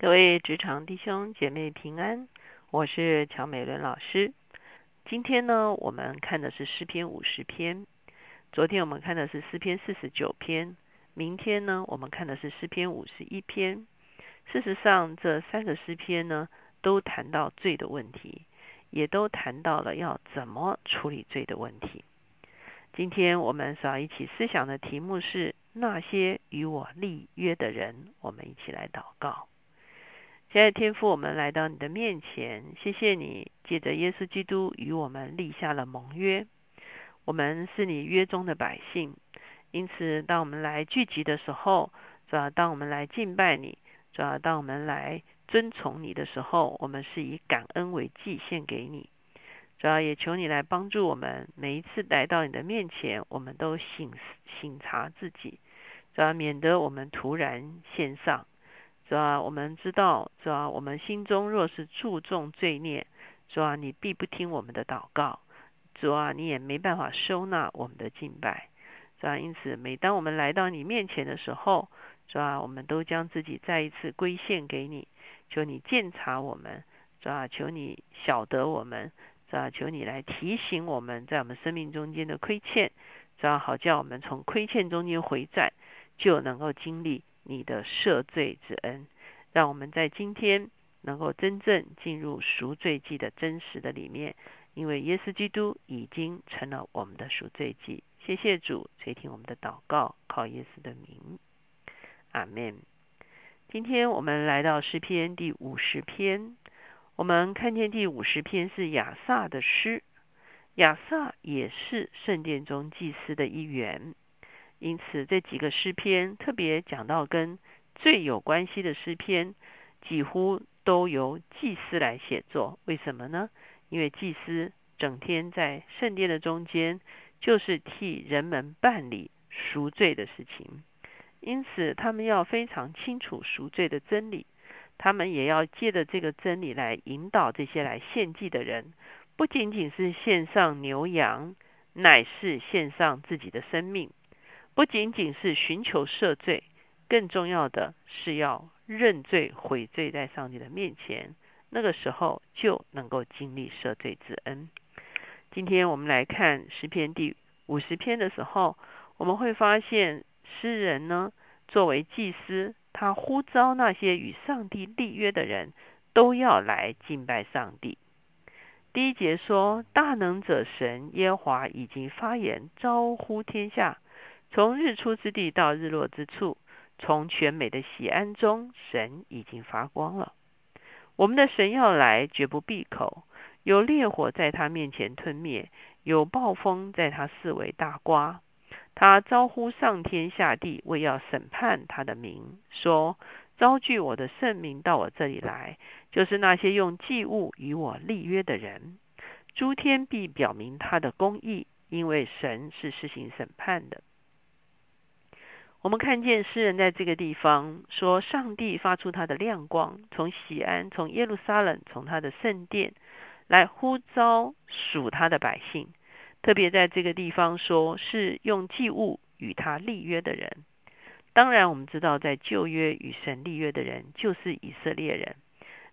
各位职场弟兄姐妹平安，我是乔美伦老师。今天呢，我们看的是诗篇五十篇。昨天我们看的是诗篇四十九篇。明天呢，我们看的是诗篇五十一篇。事实上，这三个诗篇呢，都谈到罪的问题，也都谈到了要怎么处理罪的问题。今天我们所要一起思想的题目是那些与我立约的人。我们一起来祷告。现在天父，我们来到你的面前，谢谢你借着耶稣基督与我们立下了盟约。我们是你约中的百姓，因此当我们来聚集的时候，主要当我们来敬拜你，主要当我们来遵从你的时候，我们是以感恩为祭献给你。主要也求你来帮助我们，每一次来到你的面前，我们都醒醒察自己，主要免得我们突然献上。主啊，我们知道，主啊，我们心中若是注重罪孽，主啊，你必不听我们的祷告，主啊，你也没办法收纳我们的敬拜，主啊，因此，每当我们来到你面前的时候，主啊，我们都将自己再一次归献给你，求你鉴察我们，主啊，求你晓得我们，主啊，求你来提醒我们在我们生命中间的亏欠，主啊，好叫我们从亏欠中间回转，就能够经历。你的赦罪之恩，让我们在今天能够真正进入赎罪记的真实的里面，因为耶稣基督已经成了我们的赎罪记。谢谢主垂听我们的祷告，靠耶稣的名，阿门。今天我们来到诗篇第五十篇，我们看见第五十篇是亚萨的诗，亚萨也是圣殿中祭司的一员。因此，这几个诗篇特别讲到跟最有关系的诗篇，几乎都由祭司来写作。为什么呢？因为祭司整天在圣殿的中间，就是替人们办理赎罪的事情。因此，他们要非常清楚赎罪的真理，他们也要借着这个真理来引导这些来献祭的人，不仅仅是献上牛羊，乃是献上自己的生命。不仅仅是寻求赦罪，更重要的是要认罪悔罪在上帝的面前，那个时候就能够经历赦罪之恩。今天我们来看诗篇第五十篇的时候，我们会发现诗人呢作为祭司，他呼召那些与上帝立约的人都要来敬拜上帝。第一节说：“大能者神耶和华已经发言，招呼天下。”从日出之地到日落之处，从全美的喜安中，神已经发光了。我们的神要来，绝不闭口。有烈火在他面前吞灭，有暴风在他四围大刮。他招呼上天下地，为要审判他的名，说：招聚我的圣名到我这里来，就是那些用祭物与我立约的人。诸天必表明他的公义，因为神是施行审判的。我们看见诗人在这个地方说：“上帝发出他的亮光，从喜安，从耶路撒冷，从他的圣殿来呼召属他的百姓。特别在这个地方说，是用祭物与他立约的人。当然，我们知道在旧约与神立约的人就是以色列人，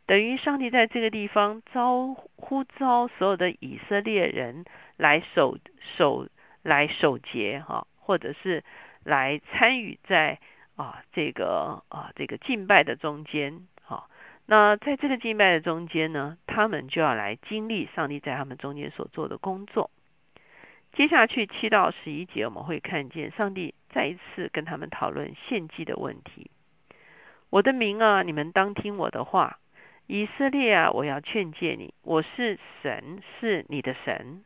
等于上帝在这个地方招呼召所有的以色列人来守守来守节哈，或者是。”来参与在啊这个啊这个敬拜的中间，啊，那在这个敬拜的中间呢，他们就要来经历上帝在他们中间所做的工作。接下去七到十一节，我们会看见上帝再一次跟他们讨论献祭的问题。我的名啊，你们当听我的话，以色列啊，我要劝诫你，我是神，是你的神，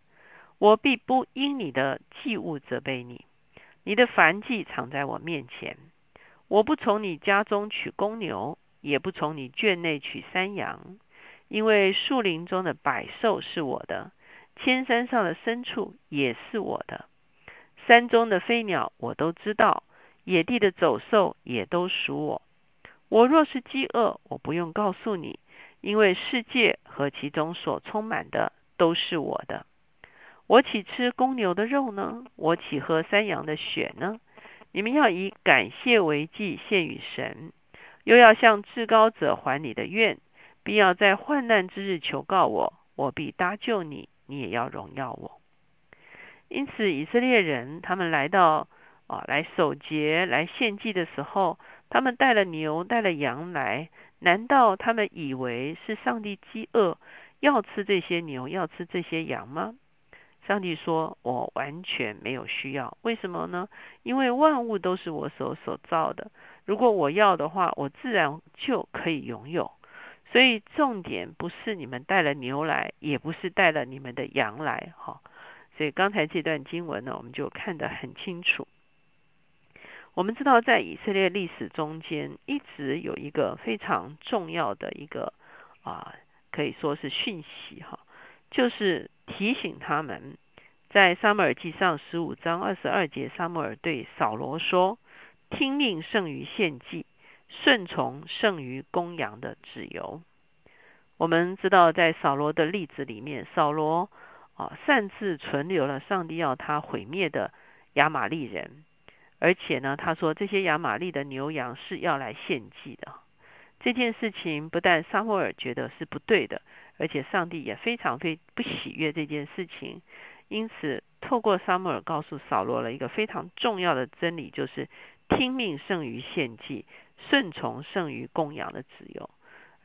我必不因你的祭物责备你。你的凡迹藏在我面前，我不从你家中取公牛，也不从你圈内取山羊，因为树林中的百兽是我的，千山上的牲畜也是我的，山中的飞鸟我都知道，野地的走兽也都属我。我若是饥饿，我不用告诉你，因为世界和其中所充满的都是我的。我岂吃公牛的肉呢？我岂喝山羊的血呢？你们要以感谢为祭献与神，又要向至高者还你的愿，并要在患难之日求告我，我必搭救你，你也要荣耀我。因此，以色列人他们来到啊，来守节、来献祭的时候，他们带了牛、带了羊来，难道他们以为是上帝饥饿要吃这些牛、要吃这些羊吗？上帝说：“我完全没有需要，为什么呢？因为万物都是我所所造的。如果我要的话，我自然就可以拥有。所以重点不是你们带了牛来，也不是带了你们的羊来，哈。所以刚才这段经文呢，我们就看得很清楚。我们知道，在以色列历史中间，一直有一个非常重要的一个啊，可以说是讯息，哈。”就是提醒他们，在撒母耳记上十五章二十二节，撒母耳对扫罗说：“听命胜于献祭，顺从胜于公羊的自由。”我们知道，在扫罗的例子里面，扫罗啊擅自存留了上帝要他毁灭的亚玛利人，而且呢，他说这些亚玛利的牛羊是要来献祭的。这件事情不但撒母耳觉得是不对的。而且上帝也非常非不喜悦这件事情，因此透过撒母耳告诉扫罗了一个非常重要的真理，就是听命胜于献祭，顺从胜于供养的自由。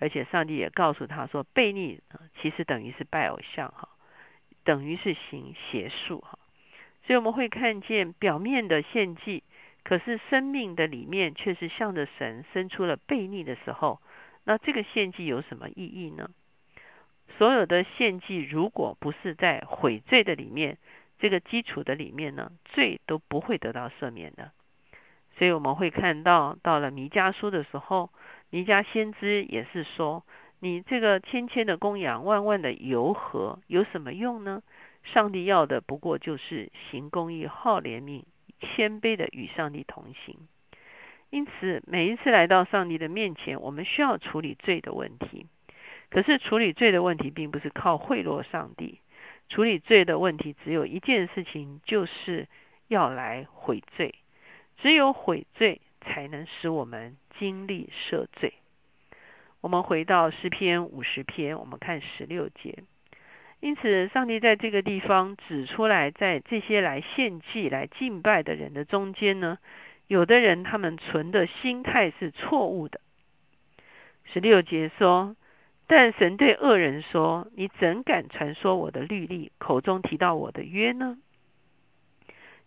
而且上帝也告诉他说，悖逆其实等于是拜偶像哈，等于是行邪术哈。所以我们会看见表面的献祭，可是生命的里面却是向着神生出了悖逆的时候，那这个献祭有什么意义呢？所有的献祭，如果不是在悔罪的里面，这个基础的里面呢，罪都不会得到赦免的。所以我们会看到，到了弥迦书的时候，弥迦先知也是说：你这个千千的供养，万万的游和，有什么用呢？上帝要的不过就是行公义、好怜悯、谦卑的与上帝同行。因此，每一次来到上帝的面前，我们需要处理罪的问题。可是处理罪的问题，并不是靠贿赂上帝。处理罪的问题，只有一件事情，就是要来悔罪。只有悔罪，才能使我们经历赦罪。我们回到诗篇五十篇，我们看十六节。因此，上帝在这个地方指出来，在这些来献祭、来敬拜的人的中间呢，有的人他们存的心态是错误的。十六节说。但神对恶人说：“你怎敢传说我的律例，口中提到我的约呢？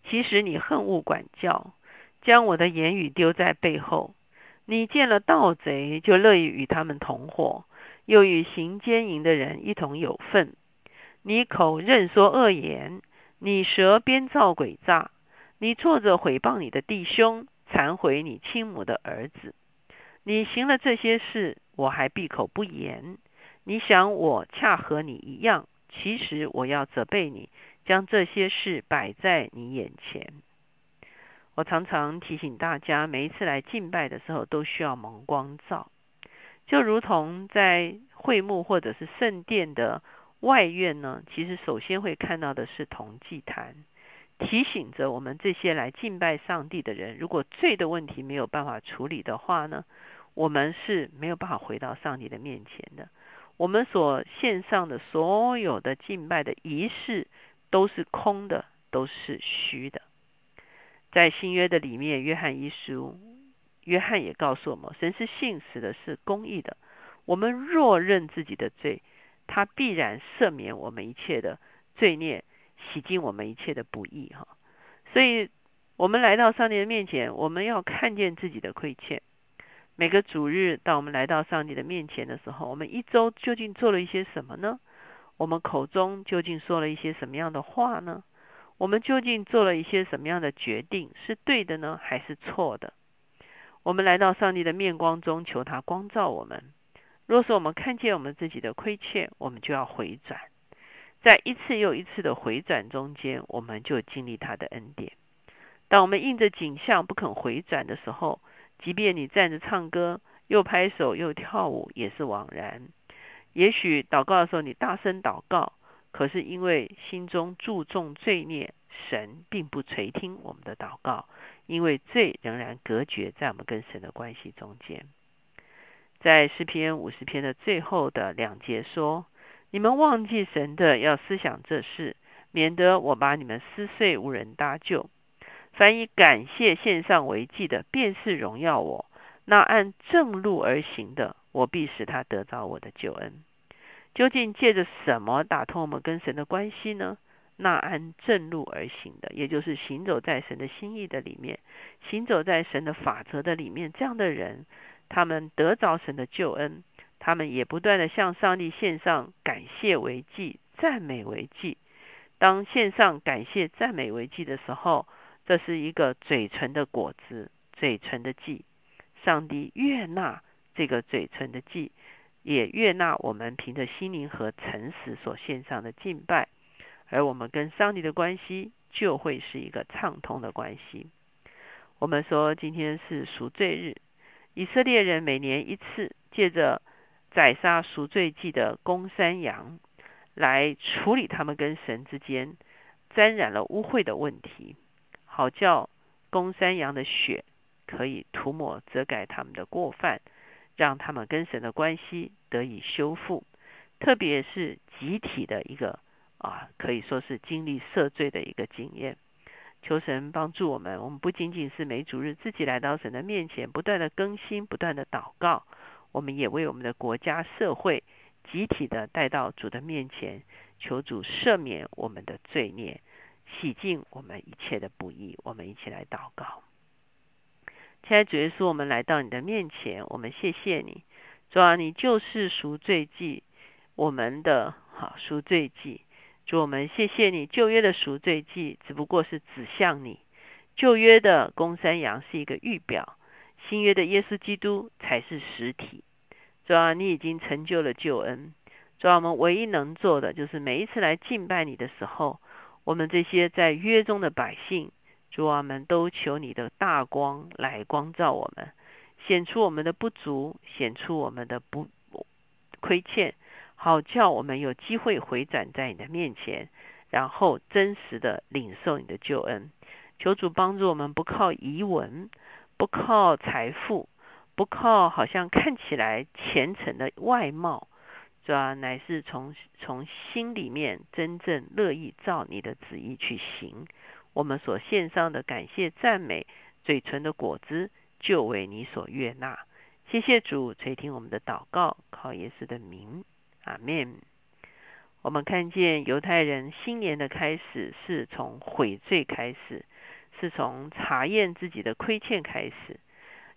其实你恨恶管教，将我的言语丢在背后。你见了盗贼，就乐意与他们同伙，又与行奸淫的人一同有份。你口任说恶言，你舌编造诡诈，你坐着毁谤你的弟兄，残毁你亲母的儿子。你行了这些事。”我还闭口不言。你想我恰和你一样，其实我要责备你，将这些事摆在你眼前。我常常提醒大家，每一次来敬拜的时候，都需要蒙光照，就如同在会幕或者是圣殿的外院呢。其实首先会看到的是铜祭坛，提醒着我们这些来敬拜上帝的人，如果罪的问题没有办法处理的话呢？我们是没有办法回到上帝的面前的。我们所献上的所有的敬拜的仪式都是空的，都是虚的。在新约的里面，约翰一书，约翰也告诉我们，神是信实的，是公义的。我们若认自己的罪，他必然赦免我们一切的罪孽，洗净我们一切的不义。哈，所以，我们来到上帝的面前，我们要看见自己的亏欠。每个主日，当我们来到上帝的面前的时候，我们一周究竟做了一些什么呢？我们口中究竟说了一些什么样的话呢？我们究竟做了一些什么样的决定？是对的呢，还是错的？我们来到上帝的面光中，求他光照我们。若是我们看见我们自己的亏欠，我们就要回转。在一次又一次的回转中间，我们就经历他的恩典。当我们应着景象不肯回转的时候，即便你站着唱歌，又拍手又跳舞，也是枉然。也许祷告的时候你大声祷告，可是因为心中注重罪孽，神并不垂听我们的祷告，因为罪仍然隔绝在我们跟神的关系中间。在诗篇五十篇的最后的两节说：“你们忘记神的，要思想这事，免得我把你们撕碎，无人搭救。凡以感谢献上为祭的，便是荣耀我；那按正路而行的，我必使他得着我的救恩。究竟借着什么打通我们跟神的关系呢？那按正路而行的，也就是行走在神的心意的里面，行走在神的法则的里面，这样的人。”他们得着神的救恩，他们也不断的向上帝献上感谢为祭、赞美为祭。当献上感谢、赞美为祭的时候，这是一个嘴唇的果子，嘴唇的祭。上帝悦纳这个嘴唇的祭，也悦纳我们凭着心灵和诚实所献上的敬拜，而我们跟上帝的关系就会是一个畅通的关系。我们说今天是赎罪日。以色列人每年一次，借着宰杀赎罪祭的公山羊，来处理他们跟神之间沾染了污秽的问题，好叫公山羊的血可以涂抹遮盖他们的过犯，让他们跟神的关系得以修复。特别是集体的一个啊，可以说是经历赦罪的一个经验。求神帮助我们，我们不仅仅是每主日自己来到神的面前，不断的更新，不断的祷告，我们也为我们的国家、社会集体的带到主的面前，求主赦免我们的罪孽，洗净我们一切的不义。我们一起来祷告。亲爱的主耶稣，我们来到你的面前，我们谢谢你，主啊，你就是赎罪祭，我们的好赎罪祭。主我们谢谢你，旧约的赎罪祭只不过是指向你，旧约的公山羊是一个预表，新约的耶稣基督才是实体。主啊，你已经成就了救恩。主啊，我们唯一能做的就是每一次来敬拜你的时候，我们这些在约中的百姓，主啊，们都求你的大光来光照我们，显出我们的不足，显出我们的不亏欠。好叫我们有机会回转在你的面前，然后真实的领受你的救恩。求主帮助我们，不靠遗文，不靠财富，不靠好像看起来虔诚的外貌，主要乃是从从心里面真正乐意照你的旨意去行。我们所献上的感谢赞美，嘴唇的果子就为你所悦纳。谢谢主垂听我们的祷告，靠耶稣的名。阿面，我们看见犹太人新年的开始是从悔罪开始，是从查验自己的亏欠开始。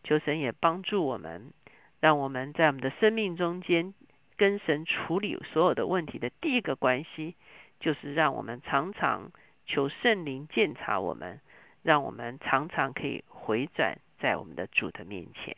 求神也帮助我们，让我们在我们的生命中间跟神处理所有的问题的第一个关系，就是让我们常常求圣灵鉴察我们，让我们常常可以回转在我们的主的面前。